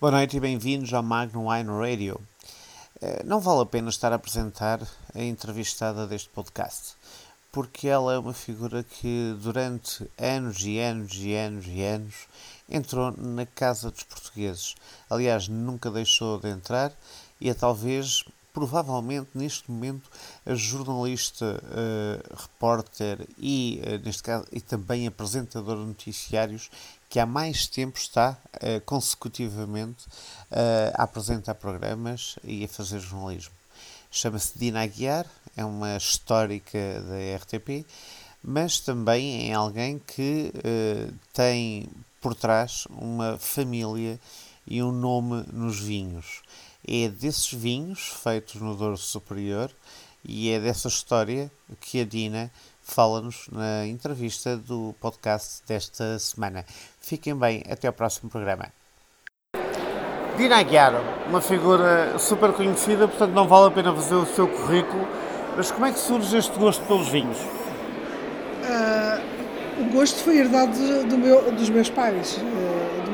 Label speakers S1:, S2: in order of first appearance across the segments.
S1: Boa noite e bem-vindos ao Magnum Wine Radio. Eh, não vale a pena estar a apresentar a entrevistada deste podcast, porque ela é uma figura que durante anos e anos e anos e anos entrou na casa dos portugueses. Aliás, nunca deixou de entrar e é talvez, provavelmente neste momento, a jornalista, uh, repórter e, uh, neste caso, e também apresentadora de noticiários que há mais tempo está uh, consecutivamente a apresentar programas e a fazer jornalismo. Chama-se Dina Aguiar, é uma histórica da RTP, mas também é alguém que tem por trás uma família e um nome nos vinhos. É desses vinhos feitos no Douro Superior e é dessa história que a Dina fala-nos na entrevista do podcast desta semana. Fiquem bem, até ao próximo programa. Dina Aguiar, uma figura super conhecida, portanto não vale a pena fazer o seu currículo, mas como é que surge este gosto pelos vinhos?
S2: Uh, o gosto foi herdado do meu, dos meus pais, uh,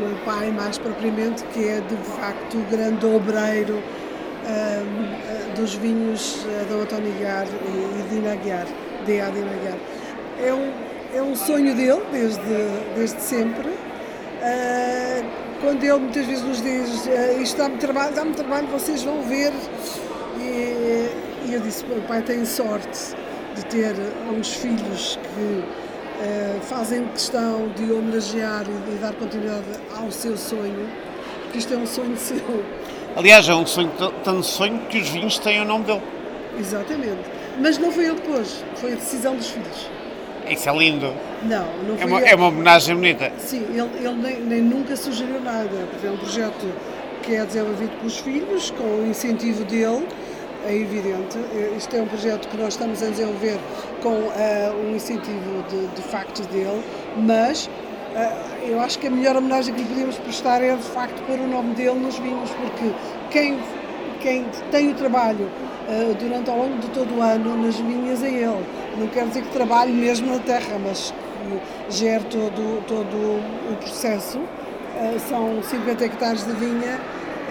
S2: meu pai mais propriamente, que é de facto o grande obreiro uh, dos vinhos uh, Dom António e, e Dina de Adi Aguiar. É um, é um sonho dele, desde, desde sempre. Uh, quando ele muitas vezes nos diz uh, isto dá-me trabalho, dá-me trabalho, vocês vão ver. E, e eu disse, o pai tem sorte de ter uns filhos que uh, fazem questão de homenagear e de dar continuidade ao seu sonho, porque isto é um sonho seu.
S1: Aliás, é um sonho, tanto sonho que os vinhos têm o nome dele.
S2: Exatamente. Mas não foi ele que pôs, foi a decisão dos filhos.
S1: Isso é lindo.
S2: Não, não foi
S1: é uma,
S2: ele.
S1: É uma homenagem bonita.
S2: Sim, ele, ele nem, nem, nunca sugeriu nada. É um projeto que é desenvolvido pelos filhos, com o incentivo dele, é evidente. Isto é um projeto que nós estamos a desenvolver com uh, um incentivo de, de facto dele, mas uh, eu acho que a melhor homenagem que lhe podíamos prestar é de facto pôr o nome dele nos vinhos, porque quem, quem tem o trabalho uh, durante ao longo de todo o ano nas vinhas é ele. Não quer dizer que trabalhe mesmo na terra, mas que gere todo, todo o processo. São 50 hectares de vinha,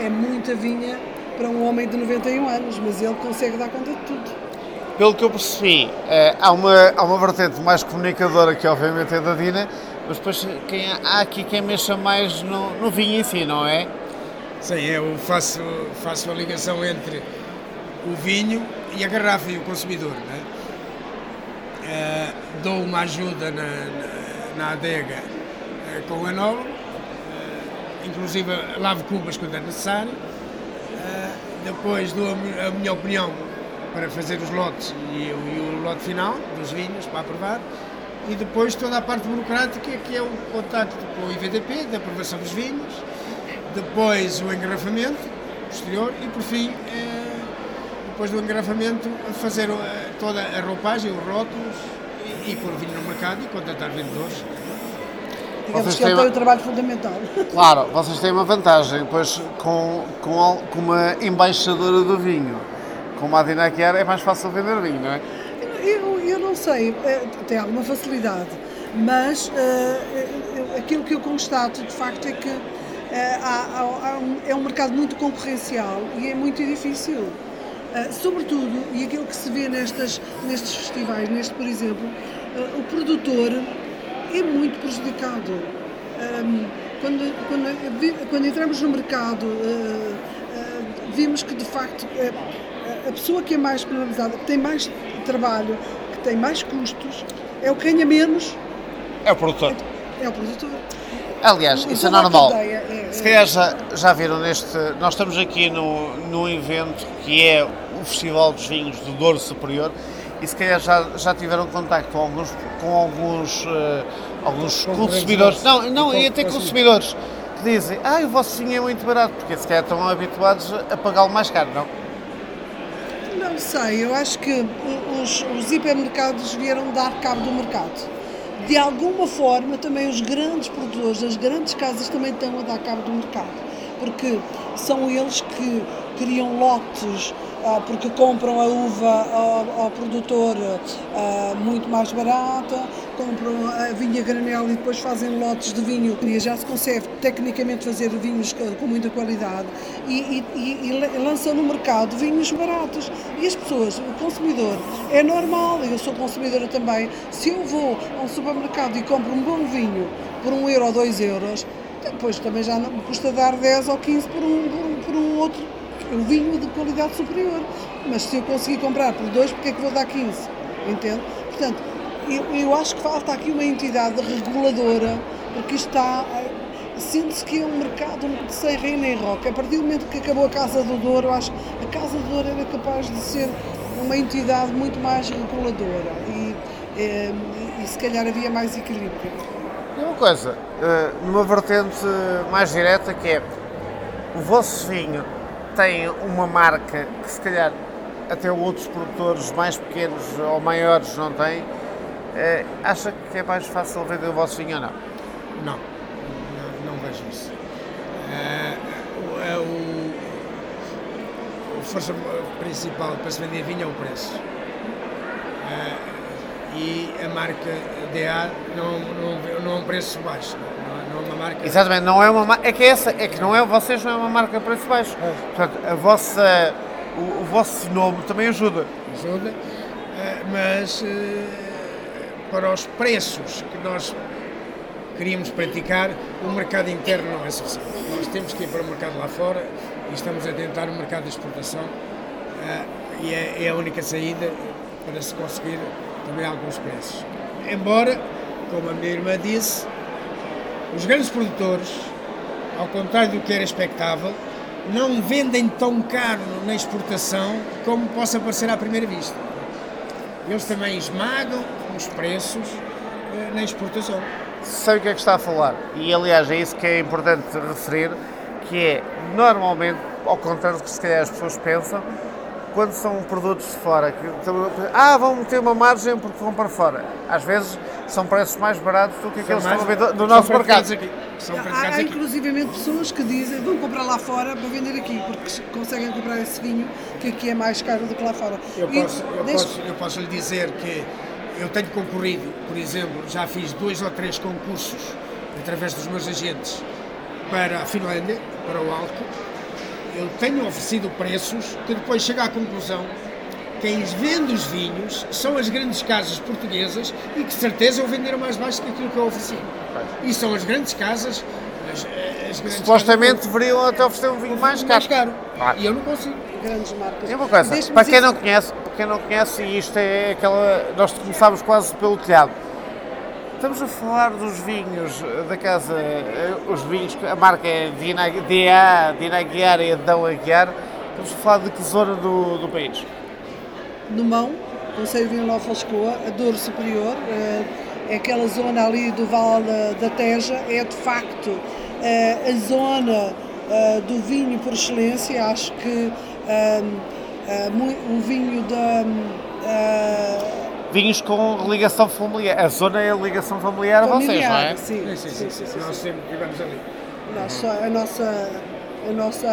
S2: é muita vinha para um homem de 91 anos, mas ele consegue dar conta de tudo.
S1: Pelo que eu percebi, uh, há, uma, há uma vertente mais comunicadora que obviamente é da Dina, mas depois quem, há aqui quem mexa mais no, no vinho em si, não é?
S3: Sim, eu faço, faço a ligação entre o vinho e a garrafa e o consumidor. Né? Uh, dou uma ajuda na, na, na adega uh, com o enólogo, uh, inclusive lavo cubas quando é necessário, depois dou a, minha opinião para fazer os lotes e, o lote final dos vinhos para aprovar e depois toda a parte burocrática que é o contacto com o IVDP, da aprovação dos vinhos, depois o engarrafamento posterior e por fim depois do engarrafamento, fazer eh, toda a roupagem, os rótulos e, e pôr o vinho no mercado e contratar vendedores.
S2: Digamos vocês que ele tem o trabalho fundamental.
S1: Claro, vocês têm uma vantagem, pois com, com, com uma embaixadora do vinho, como a Dina Chiara, é mais fácil vender vinho, não é?
S2: Eu, eu não sei, eh, tem alguma facilidade, mas uh, aquilo que eu constato de facto é que uh, há, há, um, é um mercado muito concorrencial e é muito difícil Uh, sobretudo, e aquilo que se vê nestas, nestes festivais, neste por exemplo, o produtor é muito prejudicado. Um, quando, quando, quando, entramos no mercado, uh, vimos que de facto a pessoa que é mais penalizada, que tem mais trabalho, que tem mais custos, é o que ganha menos.
S1: É o produtor.
S2: É, é o produtor.
S1: Aliás, isso é normal. É, Se calhar já, já viram neste. Nós estamos aqui no, no evento que é o Festival dos Vinhos do Douro Superior e se calhar já, já tiveram contacto com alguns, com alguns, uh, alguns consumidores. Não, não, e até consumidores que dizem, ah, o vosso vinho é muito barato, porque se calhar estão habituados a pagá-lo mais caro, não?
S2: Não sei, eu acho que os, os hipermercados vieram dar cabo do mercado de alguma forma também os grandes produtores, as grandes casas também estão a dar cabo do mercado, porque são eles que criam lotes porque compram a uva ao, ao produtor ah, muito mais barata, compram a vinha granel e depois fazem lotes de vinho e já se consegue tecnicamente fazer vinhos com muita qualidade e, e, e no mercado vinhos baratos. E as pessoas, o consumidor, é normal, eu sou consumidora também, se eu vou a um supermercado e compro um bom vinho por um euro ou dois euros, depois também já me custa dar 10 ou 15 por um, por um, por um outro um vinho de qualidade superior. Mas se eu conseguir comprar por dois, porque é que vou dar 15? Entende? Portanto, eu, eu acho que falta aqui uma entidade reguladora, porque está. Sente-se que é um mercado sem rei nem roca. A partir do momento que acabou a Casa do Douro, acho que a Casa do Douro era capaz de ser uma entidade muito mais reguladora e, e, eh, e se calhar havia mais equilíbrio.
S1: E uma coisa, eh, numa vertente mais direta, que é o vosso vinho tem uma marca que se calhar até outros produtores mais pequenos ou maiores não têm, eh, acha que é mais fácil vender o vosso vinho ou não?
S3: Não, não, não vejo isso. É, é o, a força principal para se vender vinho é o preço. É, e a marca DA não, não, não é um preço baixo. Não, é uma marca.
S1: Exatamente, não é uma É que essa, é que não é, vocês não é uma marca de preço baixo. Portanto, a vossa, o, o vosso nome também ajuda.
S3: Ajuda, mas para os preços que nós queríamos praticar, o mercado interno não é suficiente. Nós temos que ir para o mercado lá fora e estamos a tentar o mercado de exportação uh, e é, é, a única saída para se conseguir também alguns preços. Embora, como a minha irmã disse, os grandes produtores, ao contrário do que era expectável, não vendem tão caro na exportação como possa parecer à primeira vista. Eles também esmagam os preços eh, na exportação.
S1: Sei o que é que está a falar e aliás é isso que é importante referir, que é normalmente, ao contrário do que se calhar as pessoas pensam, quando são produtos de fora, que, ah, vão meter uma margem porque vão para fora. Às vezes são preços mais baratos do que aqueles que estão a ver no nosso mercado.
S2: Aqui. São há, há inclusivamente pessoas que dizem vão comprar lá fora para vender aqui, porque conseguem comprar esse vinho que aqui é mais caro do que lá fora.
S3: Eu posso, eu posso, eu posso lhe dizer que eu tenho concorrido, por exemplo, já fiz dois ou três concursos através dos meus agentes para a Finlândia, para o álcool. Eu tenho oferecido preços que depois chego à conclusão quem vende os vinhos são as grandes casas portuguesas e que certeza eu venderam mais baixo que aquilo que eu ofereci. E são as grandes casas. As,
S1: as grandes Supostamente casas deveriam até oferecer um vinho mais caro.
S3: Mais caro. Ah. E eu não consigo.
S2: Grandes marcas.
S1: E uma coisa, para quem não conhece, quem não conhece, isto é aquela. Nós começámos quase pelo telhado. Estamos a falar dos vinhos da casa, eh, os vinhos, a marca é DA, Dina Aguiar e Adão Aguiar. Estamos a falar de que zona do, do país?
S2: No Mão, Conselho de Nova Lascoa, a Douro Superior, eh, é aquela zona ali do Vale da, Teja, é de facto eh, a zona do vinho por excelência. Acho que o vinho da. Uh,
S1: Vinhos com ligação familiar. A zona é a ligação familiar, familiar a vocês, não é?
S3: Sim, sim, sim. sim, sim. Nós sempre estivemos ali.
S2: Nós, a nossa. A nossa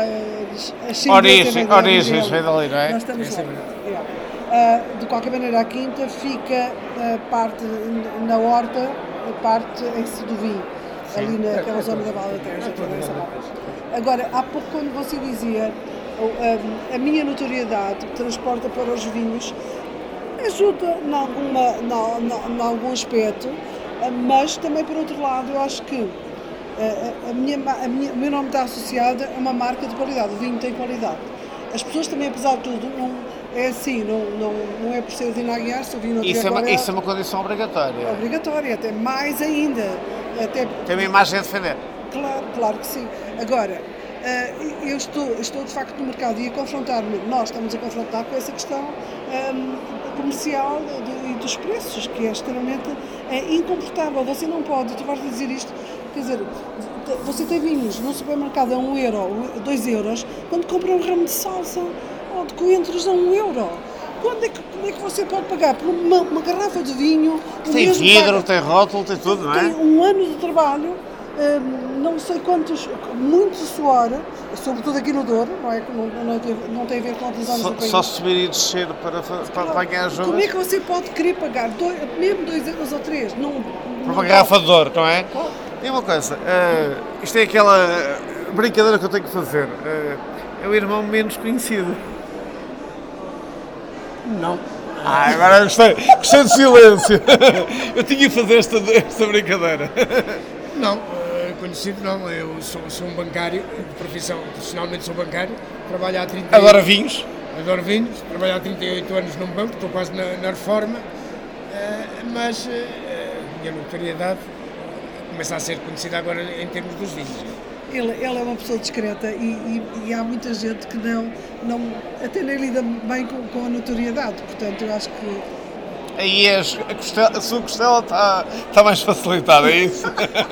S1: origem, origens vem dali, não é?
S2: Nós estamos lá. Uh, de qualquer maneira, a quinta fica a parte na horta, a parte em si do vinho, Sim. ali naquela é, zona é, da Vala da Terra. Agora, há pouco, quando você dizia a, a minha notoriedade transporta para os vinhos ajuda em, alguma, em, em algum aspecto, mas também por outro lado eu acho que a, a minha, a minha, o meu nome está associado a uma marca de qualidade, o vinho tem qualidade. As pessoas também, apesar de tudo, não, é assim, não, não, não é por ser de Naguiar, se o vinho não
S1: isso, é uma, isso é uma condição obrigatória.
S2: Obrigatória, até mais ainda. Até...
S1: Tem uma imagem a defender.
S2: Claro, claro que sim. Agora, eh, eu estou, estou de facto no mercado e a confrontar-me, nós estamos a confrontar com essa questão ehm, comercial e dos preços, que é extremamente é incomportável. Você não pode, tu vais dizer isto, quer dizer, você tem vinhos no supermercado a 1 um euro, 2 euros, quando compra um ramo de salsa ou de coentros a 1 um euro. Quando é que, como é que você pode pagar por uma, uma garrafa de vinho?
S1: Tem vidro, tem rótulo, tem tudo, não é?
S2: Tem um ano de trabalho não sei quantos, muito suor, sobretudo aqui no Douro, não é? que Não, não, tem, não tem a ver com outras zonas
S1: Só,
S2: do país.
S1: só subir e descer para, para apanhar as
S2: Como é que você pode querer pagar dois, mesmo 2 euros ou 3? Não,
S1: Para
S2: não
S1: uma garrafa de ouro, não é?
S2: pode.
S1: E uma coisa, eh, isto é aquela eh, brincadeira que eu tenho que fazer. eh, é o irmão menos conhecido.
S3: Não.
S1: Ah, agora gostei, gostei do silêncio. Eu tinha que fazer esta, esta brincadeira.
S3: Não, conhecido não. Eu sou, sou um bancário, de profissão, profissionalmente sou bancário, trabalho há 30
S1: Adora vinhos?
S3: Adoro vinhos, trabalho há 38 anos num banco, estou quase na, na reforma, eh, mas eh, a minha notoriedade começa a ser conhecida agora em termos dos vinhos.
S2: Ele, ele é uma pessoa discreta e, e- e há muita gente que não, não até nem lida bem com, com a notoriedade. Portanto, eu acho que
S1: Aí és, a, costela, a sua costela está, está mais facilitada, é isso?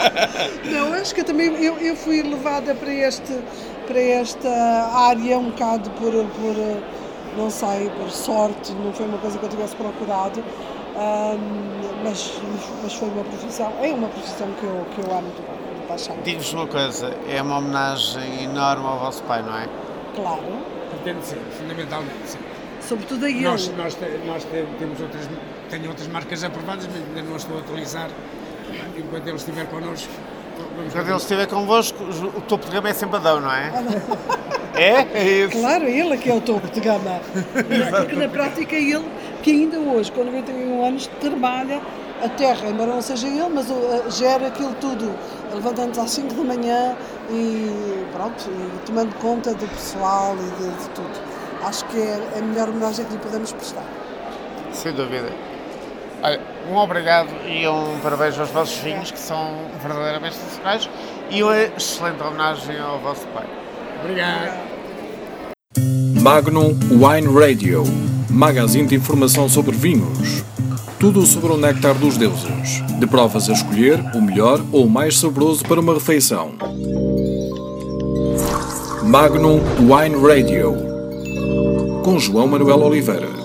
S2: Não, acho que eu também eu, eu fui levada para este para esta área um bocado por, por não sei, por sorte, não foi uma coisa que eu tivesse procurado, ahm, mas, mas foi uma profissão, é uma profissão que eu, que eu amo de, de paixão,
S1: Digo-vos uma coisa, é uma homenagem enorme ao vosso pai, não é?
S2: claro,
S3: Pretende ser, fundamentalmente, sim.
S2: Sobretudo a ele.
S3: Nós, nós, nós te- temos outras, tenho outras marcas aprovadas, mas ainda não as estou a atualizar. Enquanto ele estiver connosco, vamos
S1: Quando ele estiver convosco, o topo de gama é sempre Adão, não é? É? É isso.
S2: Claro, ele é que é o topo de gama. Porque na prática é ele que ainda hoje, com 91 anos, trabalha a terra, embora não seja ele, mas uh, gera aquilo tudo, levantando-se às 5 da manhã e pronto, e tomando conta do pessoal e de, de tudo. Acho que é a melhor homenagem que lhe podemos prestar.
S1: Sem dúvida. Olha, um obrigado e um parabéns aos vossos vinhos, que são verdadeiramente excepcionais, e uma excelente homenagem ao vosso pai.
S3: Obrigado.
S4: Magnum Wine Radio, magazine de informação sobre vinhos. Tudo sobre o néctar dos deuses. De provas a escolher o melhor ou o mais saboroso para uma refeição. Magnum Wine Radio. Com João Manuel Oliveira.